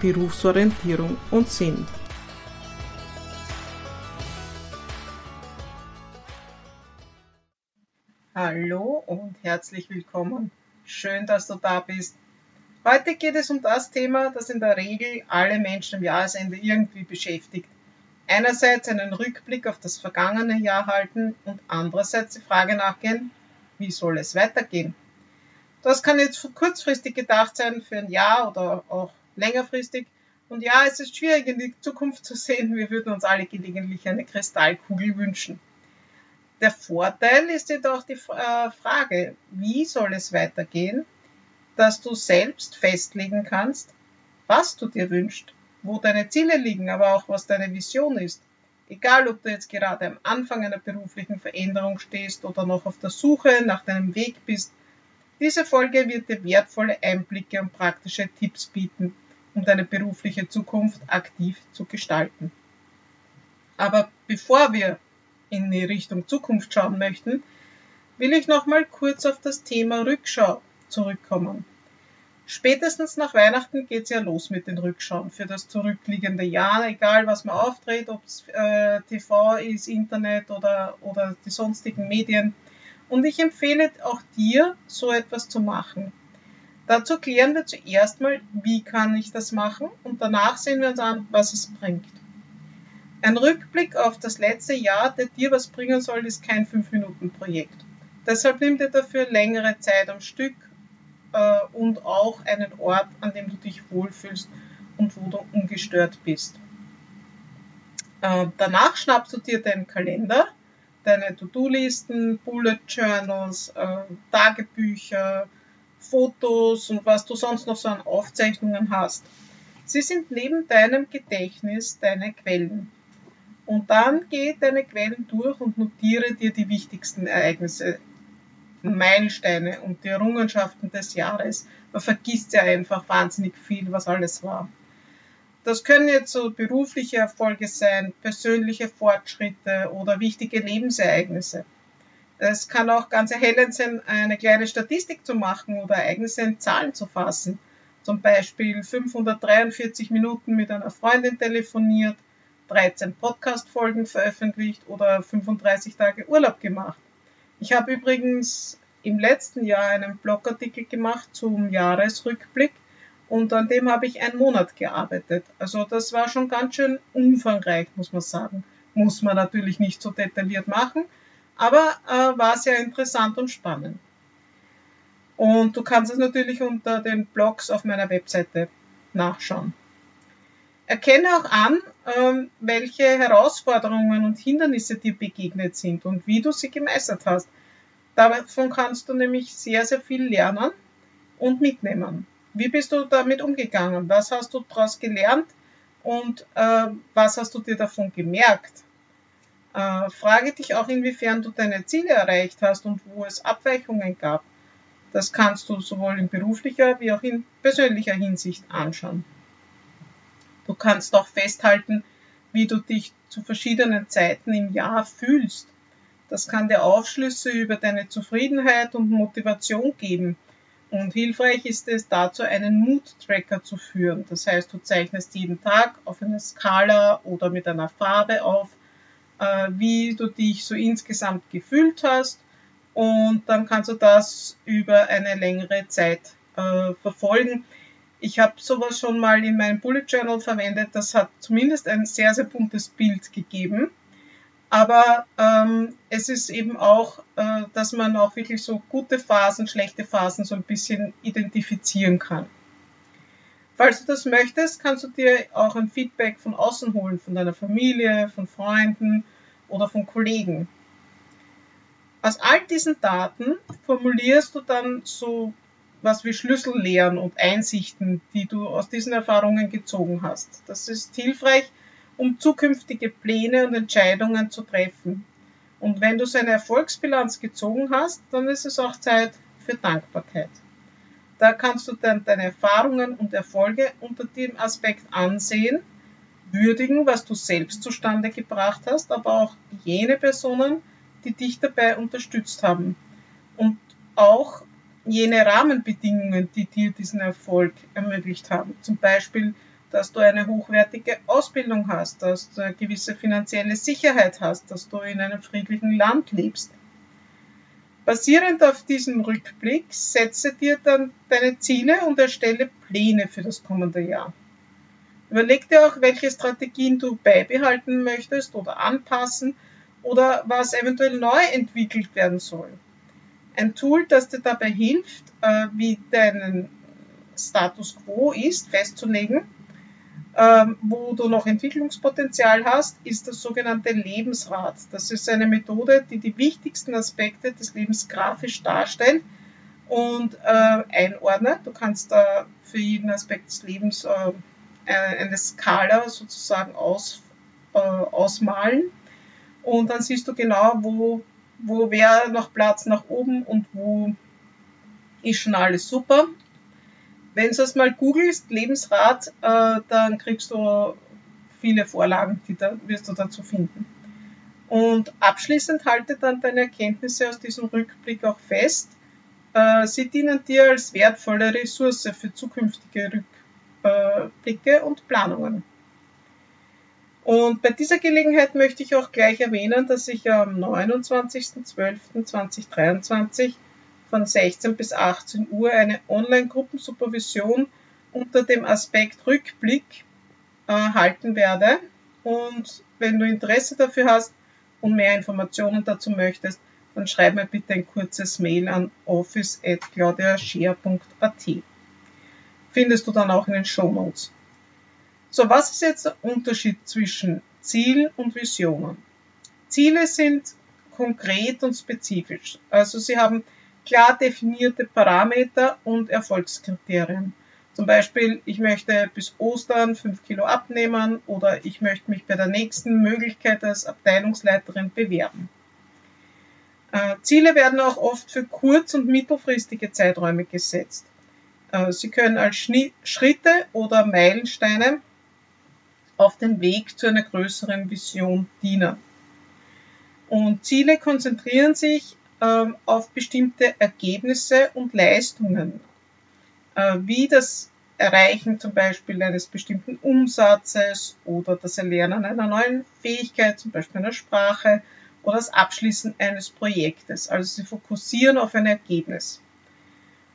Berufsorientierung und Sinn. Hallo und herzlich willkommen. Schön, dass du da bist. Heute geht es um das Thema, das in der Regel alle Menschen im Jahresende irgendwie beschäftigt. Einerseits einen Rückblick auf das vergangene Jahr halten und andererseits die Frage nachgehen, wie soll es weitergehen? Das kann jetzt kurzfristig gedacht sein für ein Jahr oder auch längerfristig. Und ja, es ist schwierig in die Zukunft zu sehen. Wir würden uns alle gelegentlich eine Kristallkugel wünschen. Der Vorteil ist jedoch die äh, Frage, wie soll es weitergehen, dass du selbst festlegen kannst, was du dir wünschst, wo deine Ziele liegen, aber auch was deine Vision ist. Egal, ob du jetzt gerade am Anfang einer beruflichen Veränderung stehst oder noch auf der Suche nach deinem Weg bist, diese Folge wird dir wertvolle Einblicke und praktische Tipps bieten, um deine berufliche Zukunft aktiv zu gestalten. Aber bevor wir in die Richtung Zukunft schauen möchten, will ich noch mal kurz auf das Thema Rückschau zurückkommen. Spätestens nach Weihnachten geht's ja los mit den Rückschauen für das zurückliegende Jahr, egal was man auftritt, ob es äh, TV ist, Internet oder, oder die sonstigen Medien. Und ich empfehle auch dir, so etwas zu machen. Dazu klären wir zuerst mal, wie kann ich das machen und danach sehen wir uns an, was es bringt. Ein Rückblick auf das letzte Jahr, der dir was bringen soll, ist kein 5-Minuten-Projekt. Deshalb nimm dir dafür längere Zeit am Stück äh, und auch einen Ort, an dem du dich wohlfühlst und wo du ungestört bist. Äh, danach schnappst du dir deinen Kalender deine To-Do-Listen, Bullet Journals, äh, Tagebücher, Fotos und was du sonst noch so an Aufzeichnungen hast. Sie sind neben deinem Gedächtnis deine Quellen. Und dann geh deine Quellen durch und notiere dir die wichtigsten Ereignisse, Meilensteine und die Errungenschaften des Jahres. Man vergisst ja einfach wahnsinnig viel, was alles war. Das können jetzt so berufliche Erfolge sein, persönliche Fortschritte oder wichtige Lebensereignisse. Es kann auch ganz erhellend sein, eine kleine Statistik zu machen oder Ereignisse in Zahlen zu fassen. Zum Beispiel 543 Minuten mit einer Freundin telefoniert, 13 Podcast-Folgen veröffentlicht oder 35 Tage Urlaub gemacht. Ich habe übrigens im letzten Jahr einen Blogartikel gemacht zum Jahresrückblick und an dem habe ich einen Monat gearbeitet. Also das war schon ganz schön umfangreich, muss man sagen. Muss man natürlich nicht so detailliert machen, aber äh, war sehr interessant und spannend. Und du kannst es natürlich unter den Blogs auf meiner Webseite nachschauen. Erkenne auch an, ähm, welche Herausforderungen und Hindernisse dir begegnet sind und wie du sie gemeistert hast. Davon kannst du nämlich sehr, sehr viel lernen und mitnehmen. Wie bist du damit umgegangen? Was hast du daraus gelernt und äh, was hast du dir davon gemerkt? Äh, frage dich auch, inwiefern du deine Ziele erreicht hast und wo es Abweichungen gab. Das kannst du sowohl in beruflicher wie auch in persönlicher Hinsicht anschauen. Du kannst auch festhalten, wie du dich zu verschiedenen Zeiten im Jahr fühlst. Das kann dir Aufschlüsse über deine Zufriedenheit und Motivation geben und hilfreich ist es dazu, einen Mood-Tracker zu führen. Das heißt, du zeichnest jeden Tag auf einer Skala oder mit einer Farbe auf, äh, wie du dich so insgesamt gefühlt hast. Und dann kannst du das über eine längere Zeit äh, verfolgen. Ich habe sowas schon mal in meinem Bullet Journal verwendet. Das hat zumindest ein sehr, sehr buntes Bild gegeben. Aber ähm, es ist eben auch, äh, dass man auch wirklich so gute Phasen, schlechte Phasen so ein bisschen identifizieren kann. Falls du das möchtest, kannst du dir auch ein Feedback von außen holen, von deiner Familie, von Freunden oder von Kollegen. Aus all diesen Daten formulierst du dann so was wie Schlüssellehren und Einsichten, die du aus diesen Erfahrungen gezogen hast. Das ist hilfreich, um zukünftige Pläne und Entscheidungen zu treffen. Und wenn du so eine Erfolgsbilanz gezogen hast, dann ist es auch Zeit für Dankbarkeit. Da kannst du dann deine Erfahrungen und Erfolge unter dem Aspekt ansehen, würdigen, was du selbst zustande gebracht hast, aber auch jene Personen, die dich dabei unterstützt haben. Und auch jene Rahmenbedingungen, die dir diesen Erfolg ermöglicht haben. Zum Beispiel, dass du eine hochwertige Ausbildung hast, dass du eine gewisse finanzielle Sicherheit hast, dass du in einem friedlichen Land lebst. Basierend auf diesem Rückblick setze dir dann deine Ziele und erstelle Pläne für das kommende Jahr. Überleg dir auch, welche Strategien du beibehalten möchtest oder anpassen oder was eventuell neu entwickelt werden soll. Ein Tool, das dir dabei hilft, äh, wie dein Status quo ist, festzulegen, ähm, wo du noch Entwicklungspotenzial hast, ist das sogenannte Lebensrad. Das ist eine Methode, die die wichtigsten Aspekte des Lebens grafisch darstellt und äh, einordnet. Du kannst da für jeden Aspekt des Lebens äh, eine Skala sozusagen aus, äh, ausmalen und dann siehst du genau, wo, wo wäre noch Platz nach oben und wo ist schon alles super. Wenn du es mal googelst, Lebensrat, äh, dann kriegst du viele Vorlagen, die da wirst du dazu finden. Und abschließend halte dann deine Erkenntnisse aus diesem Rückblick auch fest. Äh, sie dienen dir als wertvolle Ressource für zukünftige Rückblicke und Planungen. Und bei dieser Gelegenheit möchte ich auch gleich erwähnen, dass ich am 29.12.2023 von 16 bis 18 Uhr eine Online-Gruppensupervision unter dem Aspekt Rückblick äh, halten werde. Und wenn du Interesse dafür hast und mehr Informationen dazu möchtest, dann schreib mir bitte ein kurzes Mail an office.claudiashare.at. Findest du dann auch in den Show Notes. So, was ist jetzt der Unterschied zwischen Ziel und Visionen? Ziele sind konkret und spezifisch. Also sie haben klar definierte Parameter und Erfolgskriterien. Zum Beispiel, ich möchte bis Ostern 5 Kilo abnehmen oder ich möchte mich bei der nächsten Möglichkeit als Abteilungsleiterin bewerben. Äh, Ziele werden auch oft für kurz- und mittelfristige Zeiträume gesetzt. Äh, sie können als Schritte oder Meilensteine auf den Weg zu einer größeren Vision dienen. Und Ziele konzentrieren sich auf bestimmte Ergebnisse und Leistungen, äh, wie das Erreichen zum Beispiel eines bestimmten Umsatzes oder das Erlernen einer neuen Fähigkeit, zum Beispiel einer Sprache oder das Abschließen eines Projektes. Also sie fokussieren auf ein Ergebnis.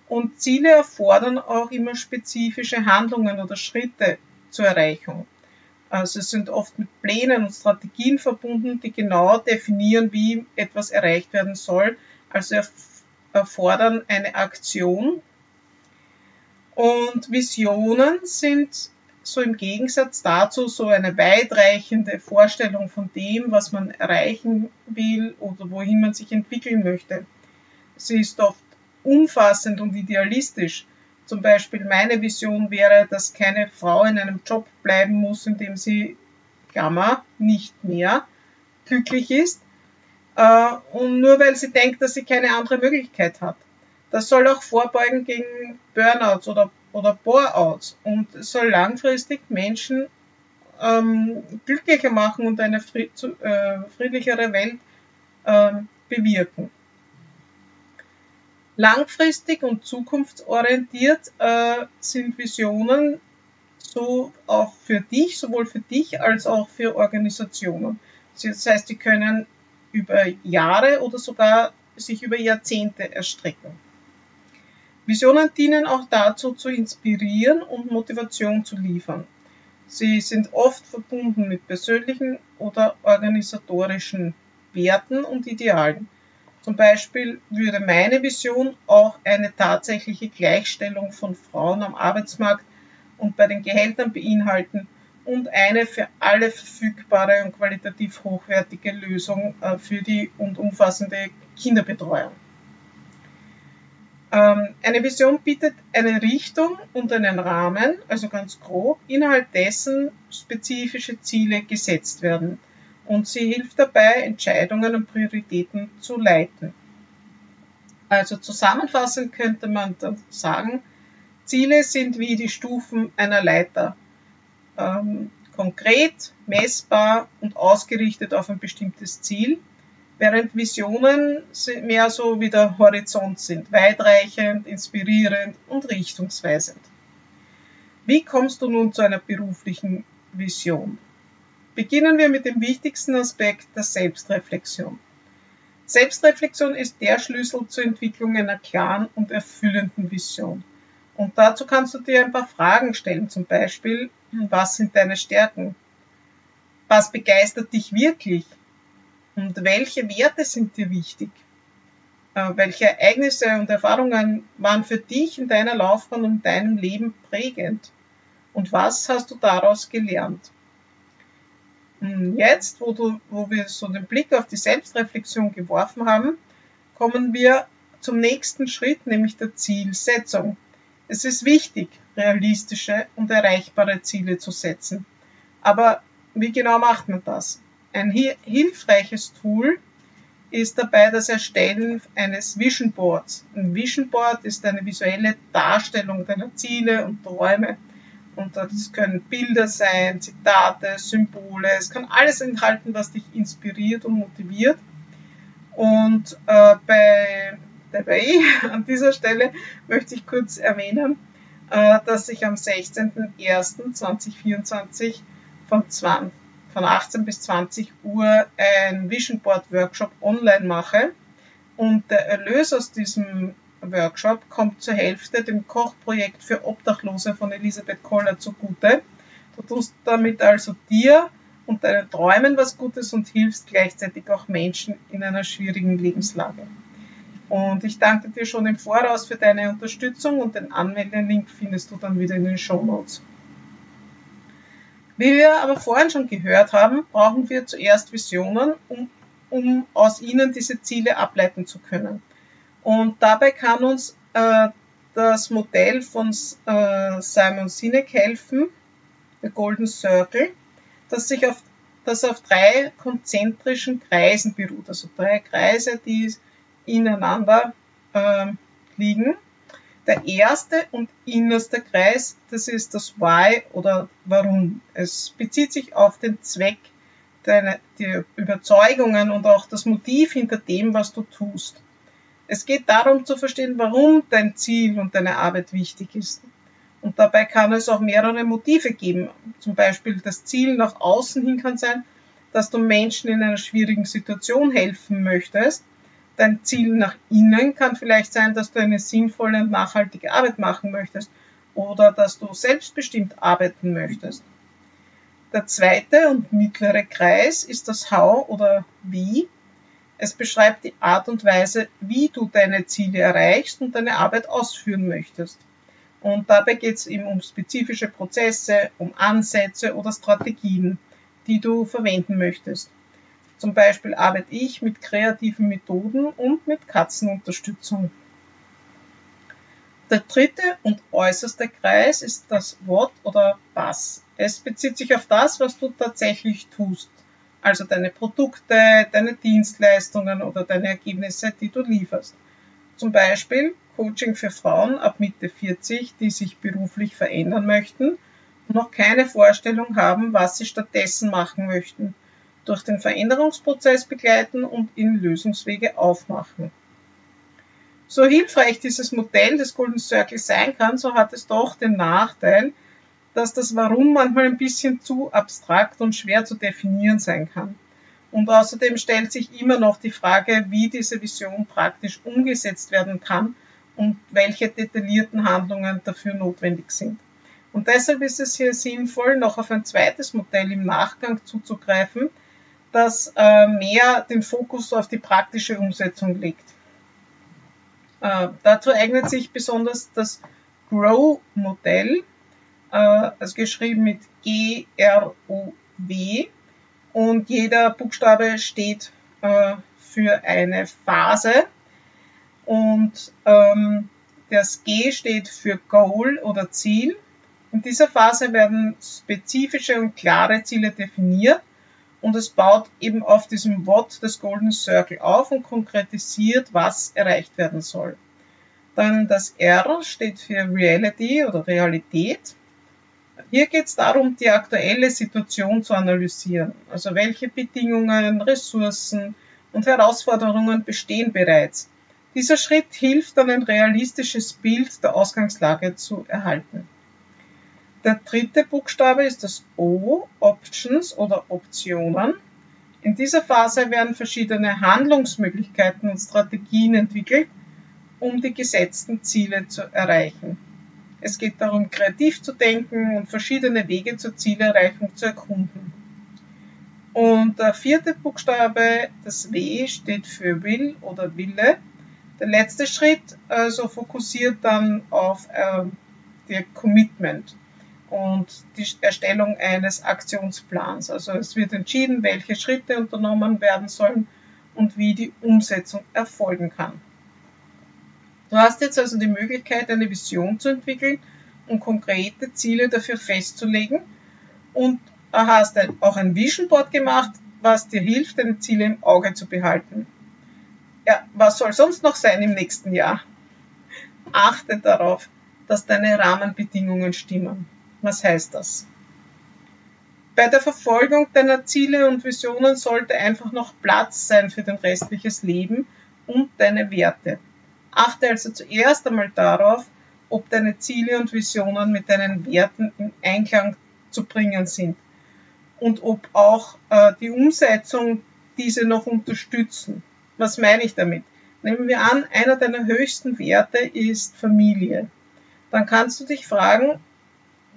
Und Ziele erfordern auch immer spezifische Handlungen oder Schritte zur Erreichung. Also es sind oft mit Plänen und Strategien verbunden, die genau definieren, wie etwas erreicht werden soll. Also erfordern eine Aktion. Und Visionen sind so im Gegensatz dazu so eine weitreichende Vorstellung von dem, was man erreichen will oder wohin man sich entwickeln möchte. Sie ist oft umfassend und idealistisch zum Beispiel meine Vision wäre, dass keine Frau in einem Job bleiben muss, in dem sie, Klammer, nicht mehr glücklich ist. Äh, und nur weil sie denkt, dass sie keine andere Möglichkeit hat. Das soll auch vorbeugen gegen Burnouts oder, oder Boreouts und soll langfristig Menschen ähm, glücklicher machen und eine äh, friedlichere Welt ähm, bewirken langfristig und zukunftsorientiert äh, sind Visionen so auch für dich, sowohl für dich als auch für Organisationen. Das heißt, die können über Jahre oder sogar sich über Jahrzehnte erstrecken. Visionen dienen auch dazu, zu inspirieren und Motivation zu liefern. Sie sind oft verbunden mit persönlichen oder organisatorischen Werten und Idealen. Zum Beispiel würde meine Vision auch eine tatsächliche Gleichstellung von Frauen am Arbeitsmarkt und bei den Gehältern beinhalten und eine für alle verfügbare und qualitativ hochwertige Lösung äh, für die und umfassende Kinderbetreuung. Ähm, eine Vision bietet eine Richtung und einen Rahmen, also ganz grob, innerhalb dessen spezifische Ziele gesetzt werden. Und sie hilft dabei, Entscheidungen und Prioritäten zu leiten. Also zusammenfassend könnte man dann sagen, Ziele sind wie die Stufen einer Leiter. Ähm, konkret, messbar und ausgerichtet auf ein bestimmtes Ziel während Visionen mehr so wie der Horizont sind, weitreichend, inspirierend und richtungsweisend. Wie kommst du nun zu einer beruflichen Vision? Beginnen wir mit dem wichtigsten Aspekt der Selbstreflexion. Selbstreflexion ist der Schlüssel zur Entwicklung einer klaren und erfüllenden Vision. Und dazu kannst du dir ein paar Fragen stellen, zum Beispiel, was sind deine Stärken? Was begeistert dich wirklich? Und welche Werte sind dir wichtig? Äh, welche Ereignisse und Erfahrungen waren für dich in deiner Laufbahn und deinem Leben prägend? Und was hast du daraus gelernt? Hm, jetzt, wo, du, wo wir so den Blick auf die Selbstreflexion geworfen haben, kommen wir zum nächsten Schritt, nämlich der Zielsetzung. Es ist wichtig, realistische und erreichbare Ziele zu setzen. Aber wie genau macht man das? Ein hilfreiches Tool ist dabei das Erstellen eines Vision Boards. Ein Vision Board ist eine visuelle Darstellung deiner Ziele und Träume. Und das können Bilder sein, Zitate, Symbole. Es kann alles enthalten, was dich inspiriert und motiviert. Und äh, bei dabei an dieser Stelle möchte ich kurz erwähnen, äh, dass ich am 16.01.2024 von 20 von 18 bis 20 Uhr ein Vision Board Workshop online mache. Und der Erlös aus diesem Workshop kommt zur Hälfte dem Kochprojekt für Obdachlose von Elisabeth Koller zugute. Du tust damit also dir und deinen Träumen was Gutes und hilfst gleichzeitig auch Menschen in einer schwierigen Lebenslage. Und ich danke dir schon im Voraus für deine Unterstützung und den Anmeldelink findest du dann wieder in den Show Notes. Wie wir aber vorhin schon gehört haben, brauchen wir zuerst Visionen, um, um aus ihnen diese Ziele ableiten zu können. Und dabei kann uns äh, das Modell von äh, Simon Sinek helfen, der Golden Circle, das sich auf, das auf drei konzentrischen Kreisen beruht, also drei Kreise, die ineinander äh, liegen. Der erste und innerste Kreis, das ist das Why oder Warum. Es bezieht sich auf den Zweck, deine, die Überzeugungen und auch das Motiv hinter dem, was du tust. Es geht darum zu verstehen, warum dein Ziel und deine Arbeit wichtig ist. Und dabei kann es auch mehrere Motive geben. Zum Beispiel das Ziel nach außen hin kann sein, dass du Menschen in einer schwierigen Situation helfen möchtest dein Ziel nach innen kann vielleicht sein, dass du eine sinnvolle und nachhaltige Arbeit machen möchtest oder dass du selbstbestimmt arbeiten möchtest. Der zweite und mittlere Kreis ist das How oder Wie. Es beschreibt die Art und Weise, wie du deine Ziele erreichst und deine Arbeit ausführen möchtest. Und dabei geht es eben um spezifische Prozesse, um Ansätze oder Strategien, die du verwenden möchtest. Zum Beispiel arbeite ich mit kreativen Methoden und mit Katzenunterstützung. Der dritte und äußerste Kreis ist das What oder Was. Es bezieht sich auf das, was du tatsächlich tust. Also deine Produkte, deine Dienstleistungen oder deine Ergebnisse, die du lieferst. Zum Beispiel Coaching für Frauen ab Mitte 40, die sich beruflich verändern möchten und noch keine Vorstellung haben, was sie stattdessen machen möchten durch den Veränderungsprozess begleiten und ihnen Lösungswege aufmachen. So hilfreich dieses Modell des Golden Circle sein kann, so hat es doch den Nachteil, dass das Warum manchmal ein bisschen zu abstrakt und schwer zu definieren sein kann. Und außerdem stellt sich immer noch die Frage, wie diese Vision praktisch umgesetzt werden kann und welche detaillierten Handlungen dafür notwendig sind. Und deshalb ist es hier sinnvoll, noch auf ein zweites Modell im Nachgang zuzugreifen, das äh, mehr den Fokus auf die praktische Umsetzung legt. Äh, dazu eignet sich besonders das Grow-Modell, äh, also geschrieben mit G-R-O-W und jeder Buchstabe steht äh, für eine Phase und ähm, Das G steht für Goal oder Ziel. In dieser Phase werden spezifische und klare Ziele definiert und es baut eben auf diesem What des Golden Circle auf und konkretisiert, was erreicht werden soll. Dann das R steht für Reality oder Realität. Hier geht es darum, die aktuelle Situation zu analysieren. Also welche Bedingungen, Ressourcen und Herausforderungen bestehen bereits. Dieser Schritt hilft dann ein realistisches Bild der Ausgangslage zu erhalten. Der dritte Buchstabe ist das O, Options oder Optionen. In dieser Phase werden verschiedene Handlungsmöglichkeiten und Strategien entwickelt, um die gesetzten Ziele zu erreichen. Es geht darum, kreativ zu denken und verschiedene Wege zur Zielerreichung zu erkunden. Und der vierte Buchstabe, das W, steht für Will oder Wille. Der letzte Schritt also fokussiert dann auf äh, der Commitment und die Erstellung eines Aktionsplans. Also es wird entschieden, welche Schritte unternommen werden sollen und wie die Umsetzung erfolgen kann. Du hast jetzt also die Möglichkeit, eine Vision zu entwickeln und konkrete Ziele dafür festzulegen und hast auch ein Vision Board gemacht, was dir hilft, deine Ziele im Auge zu behalten. Ja, was soll sonst noch sein im nächsten Jahr? Achte darauf, dass deine Rahmenbedingungen stimmen. Was heißt das? Bei der Verfolgung deiner Ziele und Visionen sollte einfach noch Platz sein für dein restliches Leben und deine Werte. Achte also zuerst einmal darauf, ob deine Ziele und Visionen mit deinen Werten in Einklang zu bringen sind und ob auch äh, die Umsetzung diese noch unterstützen. Was meine ich damit? Nehmen wir an, einer deiner höchsten Werte ist Familie. Dann kannst du dich fragen,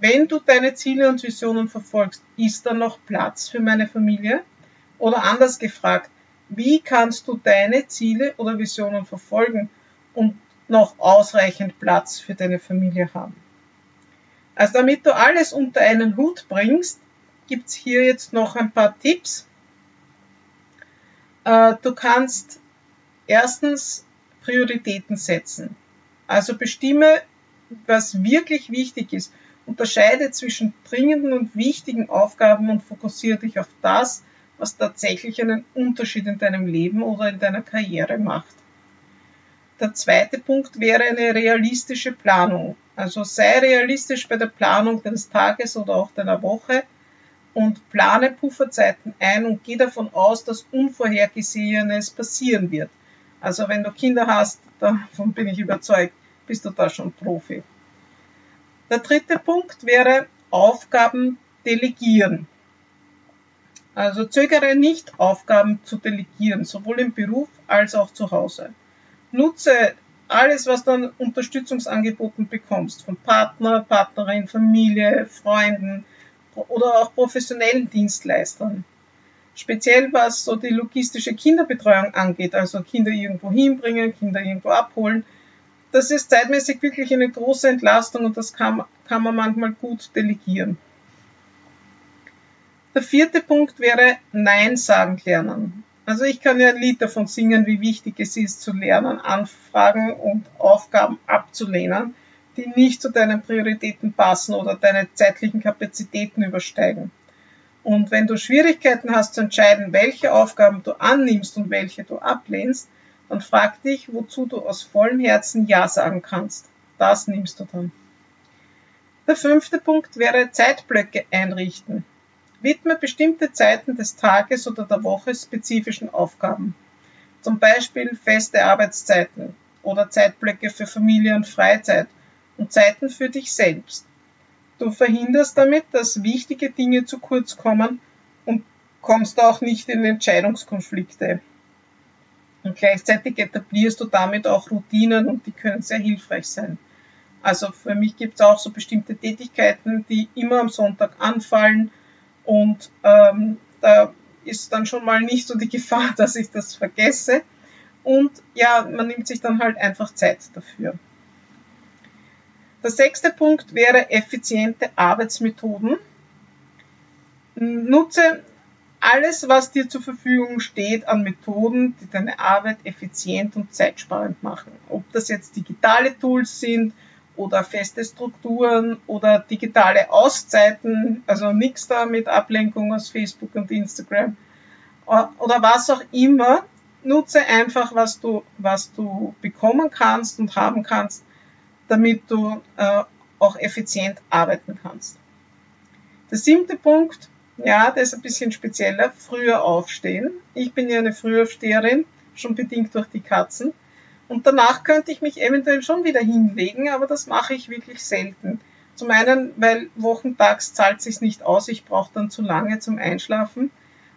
wenn du deine Ziele und Visionen verfolgst, ist da noch Platz für meine Familie? Oder anders gefragt, wie kannst du deine Ziele oder Visionen verfolgen und noch ausreichend Platz für deine Familie haben. Also damit du alles unter einen Hut bringst, gibt's hier jetzt noch ein paar Tipps. Äh, du kannst erstens Prioritäten setzen. Also bestimme, was wirklich wichtig ist. Unterscheide zwischen dringenden und wichtigen Aufgaben und fokussiere dich auf das, was tatsächlich einen Unterschied in deinem Leben oder in deiner Karriere macht. Der zweite Punkt wäre eine realistische Planung. Also sei realistisch bei der Planung deines Tages oder auch deiner Woche und plane Pufferzeiten ein und geh davon aus, dass Unvorhergesehenes passieren wird. Also wenn du Kinder hast, davon bin ich überzeugt, bist du da schon Profi. Der dritte Punkt wäre Aufgaben delegieren. Also zögere nicht, Aufgaben zu delegieren, sowohl im Beruf als auch zu Hause nutze alles, was du an Unterstützungsangeboten bekommst, von Partner, Partnerin, Familie, Freunden oder auch professionellen Dienstleistern. Speziell was so die logistische Kinderbetreuung angeht, also Kinder irgendwo hinbringen, Kinder irgendwo abholen. Das ist zeitmäßig wirklich eine große Entlastung und das kann, kann man manchmal gut delegieren. Der vierte Punkt wäre Nein sagen lernen. Also ich kann ja ein Lied davon singen, wie wichtig es ist zu lernen, Anfragen und Aufgaben abzulehnen, die nicht zu deinen Prioritäten passen oder deine zeitlichen Kapazitäten übersteigen. Und wenn du Schwierigkeiten hast zu entscheiden, welche Aufgaben du annimmst und welche du ablehnst, dann frag dich, wozu du aus vollem Herzen Ja sagen kannst. Das nimmst du dann. Der fünfte Punkt wäre Zeitblöcke einrichten. Widme bestimmte Zeiten des Tages oder der Woche spezifischen Aufgaben. Zum Beispiel feste Arbeitszeiten oder Zeitblöcke für Familie und Freizeit und Zeiten für dich selbst. Du verhinderst damit, dass wichtige Dinge zu kurz kommen und kommst auch nicht in Entscheidungskonflikte. Und gleichzeitig etablierst du damit auch Routinen und die können sehr hilfreich sein. Also für mich gibt es auch so bestimmte Tätigkeiten, die immer am Sonntag anfallen und ähm, da ist dann schon mal nicht so die Gefahr, dass ich das vergesse. Und ja, man nimmt sich dann halt einfach Zeit dafür. Der sechste Punkt wäre effiziente Arbeitsmethoden. Nutze alles, was dir zur Verfügung steht an Methoden, die deine Arbeit effizient und zeitsparend machen. Ob das jetzt digitale Tools sind oder feste Strukturen oder digitale Auszeiten, also nichts da mit Ablenkung aus Facebook und Instagram oder was auch immer, nutze einfach, was du, was du bekommen kannst und haben kannst, damit du äh, auch effizient arbeiten kannst. Der siebte Punkt, ja, der ist ein bisschen spezieller, früher aufstehen. Ich bin ja eine Frühaufsteherin, schon bedingt durch die Katzen. Und danach könnte ich mich eventuell schon wieder hinlegen, aber das mache ich wirklich selten. Zum einen, weil wochentags zahlt sich nicht aus, ich brauche dann zu lange zum Einschlafen.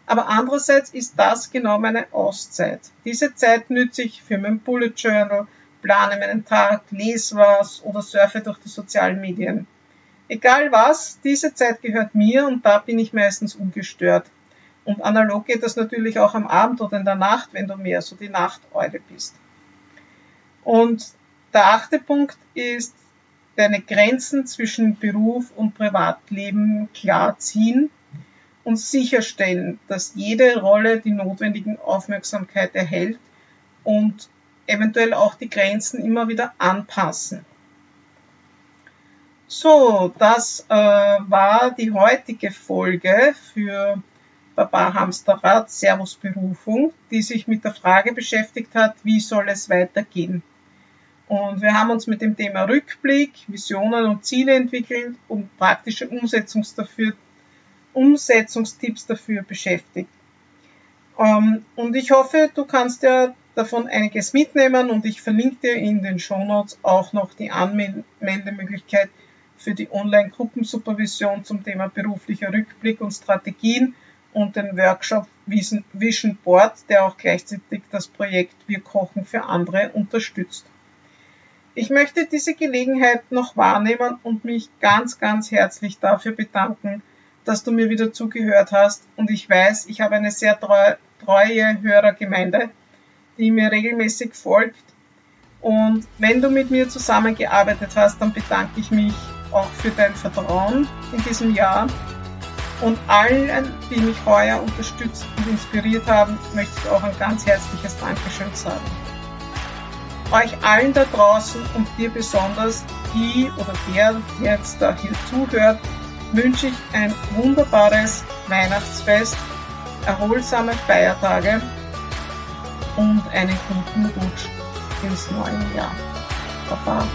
Aber andererseits ist das genau meine Auszeit. Diese Zeit nütze ich für mein Bullet Journal, plane meinen Tag, lese was oder surfe durch die sozialen Medien. Egal was, diese Zeit gehört mir und da bin ich meistens ungestört. Und analog geht das natürlich auch am Abend oder in der Nacht, wenn du mehr so die Nachteule bist. Und der achte Punkt ist, deine Grenzen zwischen Beruf und Privatleben klar ziehen und sicherstellen, dass jede Rolle die notwendigen Aufmerksamkeit erhält und eventuell auch die Grenzen immer wieder anpassen. So, das äh, war die heutige Folge für Baba Hamsterrad Servus Berufung, die sich mit der Frage beschäftigt hat, wie soll es weitergehen. Und wir haben uns mit dem Thema Rückblick, Visionen und Ziele entwickelt und praktische Umsetzungs dafür, Umsetzungstipps dafür beschäftigt. Ähm, und ich hoffe, du kannst ja davon einiges mitnehmen und ich verlinke dir in den Shownotes auch noch die Anmeldemöglichkeit für die Online-Gruppensupervision zum Thema beruflicher Rückblick und Strategien und den Workshop Vision Board, der auch gleichzeitig das Projekt Wir kochen für andere unterstützt. Ich möchte diese Gelegenheit noch wahrnehmen und mich ganz, ganz herzlich dafür bedanken, dass du mir wieder zugehört hast. Und ich weiß, ich habe eine sehr treue, treue Hörergemeinde, die mir regelmäßig folgt. Und wenn du mit mir zusammengearbeitet hast, dann bedanke ich mich auch für dein Vertrauen in diesem Jahr. Und allen, die mich heuer unterstützt und inspiriert haben, möchte ich auch ein ganz herzliches Dankeschön sagen euch allen da draußen und dir besonders, die oder der jetzt da hier zuhört, wünsche ich ein wunderbares Weihnachtsfest, erholsame Feiertage und einen guten Rutsch ins neue Jahr. Baba.